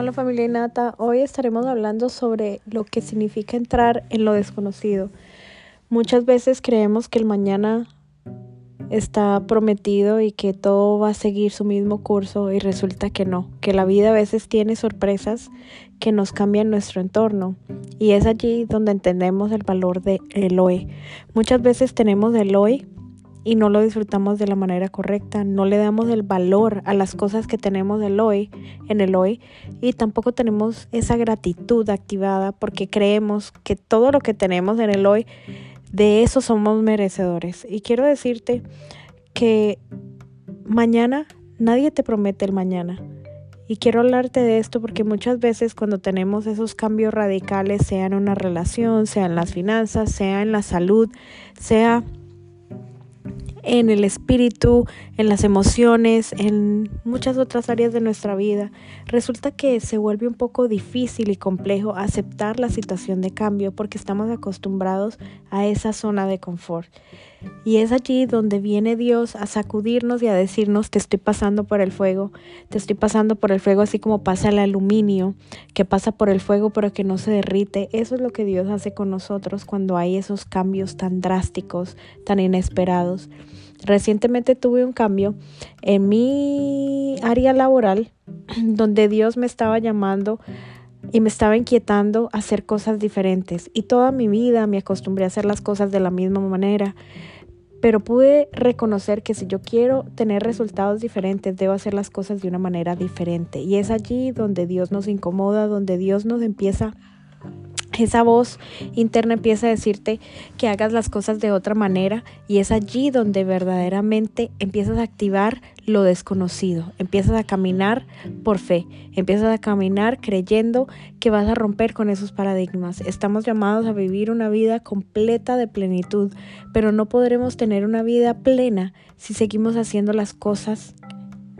Hola familia Inata, hoy estaremos hablando sobre lo que significa entrar en lo desconocido. Muchas veces creemos que el mañana está prometido y que todo va a seguir su mismo curso y resulta que no, que la vida a veces tiene sorpresas que nos cambian nuestro entorno y es allí donde entendemos el valor de el hoy. Muchas veces tenemos el hoy y no lo disfrutamos de la manera correcta, no le damos el valor a las cosas que tenemos del hoy, en el hoy, y tampoco tenemos esa gratitud activada porque creemos que todo lo que tenemos en el hoy, de eso somos merecedores. Y quiero decirte que mañana nadie te promete el mañana. Y quiero hablarte de esto porque muchas veces cuando tenemos esos cambios radicales, sea en una relación, sea en las finanzas, sea en la salud, sea en el espíritu, en las emociones, en muchas otras áreas de nuestra vida, resulta que se vuelve un poco difícil y complejo aceptar la situación de cambio porque estamos acostumbrados a esa zona de confort. Y es allí donde viene Dios a sacudirnos y a decirnos, te estoy pasando por el fuego, te estoy pasando por el fuego así como pasa el aluminio, que pasa por el fuego pero que no se derrite. Eso es lo que Dios hace con nosotros cuando hay esos cambios tan drásticos, tan inesperados. Recientemente tuve un cambio en mi área laboral donde Dios me estaba llamando y me estaba inquietando a hacer cosas diferentes. Y toda mi vida me acostumbré a hacer las cosas de la misma manera. Pero pude reconocer que si yo quiero tener resultados diferentes, debo hacer las cosas de una manera diferente. Y es allí donde Dios nos incomoda, donde Dios nos empieza esa voz interna empieza a decirte que hagas las cosas de otra manera y es allí donde verdaderamente empiezas a activar lo desconocido, empiezas a caminar por fe, empiezas a caminar creyendo que vas a romper con esos paradigmas. Estamos llamados a vivir una vida completa de plenitud, pero no podremos tener una vida plena si seguimos haciendo las cosas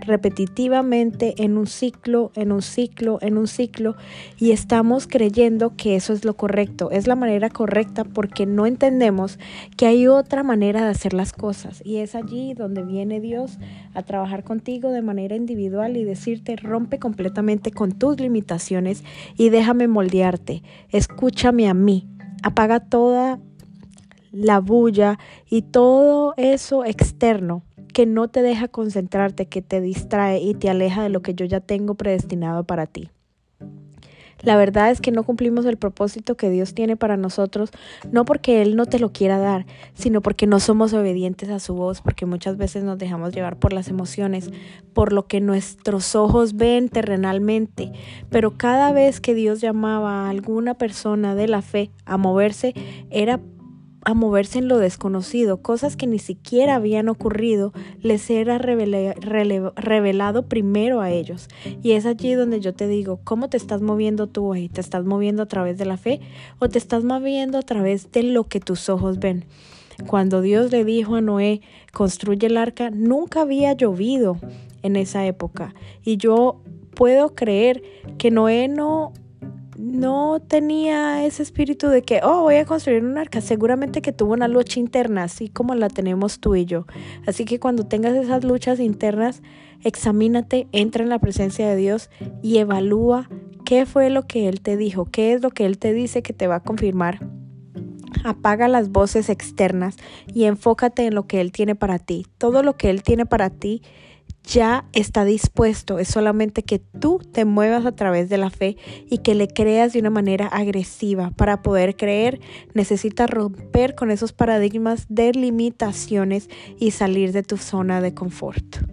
repetitivamente en un ciclo, en un ciclo, en un ciclo y estamos creyendo que eso es lo correcto, es la manera correcta porque no entendemos que hay otra manera de hacer las cosas y es allí donde viene Dios a trabajar contigo de manera individual y decirte rompe completamente con tus limitaciones y déjame moldearte, escúchame a mí, apaga toda la bulla y todo eso externo que no te deja concentrarte, que te distrae y te aleja de lo que yo ya tengo predestinado para ti. La verdad es que no cumplimos el propósito que Dios tiene para nosotros, no porque Él no te lo quiera dar, sino porque no somos obedientes a su voz, porque muchas veces nos dejamos llevar por las emociones, por lo que nuestros ojos ven terrenalmente. Pero cada vez que Dios llamaba a alguna persona de la fe a moverse, era a moverse en lo desconocido, cosas que ni siquiera habían ocurrido, les era revelado primero a ellos. Y es allí donde yo te digo, ¿cómo te estás moviendo tú hoy? ¿Te estás moviendo a través de la fe o te estás moviendo a través de lo que tus ojos ven? Cuando Dios le dijo a Noé, construye el arca, nunca había llovido en esa época. Y yo puedo creer que Noé no no tenía ese espíritu de que, oh, voy a construir un arca. Seguramente que tuvo una lucha interna, así como la tenemos tú y yo. Así que cuando tengas esas luchas internas, examínate, entra en la presencia de Dios y evalúa qué fue lo que Él te dijo, qué es lo que Él te dice que te va a confirmar. Apaga las voces externas y enfócate en lo que Él tiene para ti. Todo lo que Él tiene para ti ya está dispuesto, es solamente que tú te muevas a través de la fe y que le creas de una manera agresiva. Para poder creer necesitas romper con esos paradigmas de limitaciones y salir de tu zona de confort.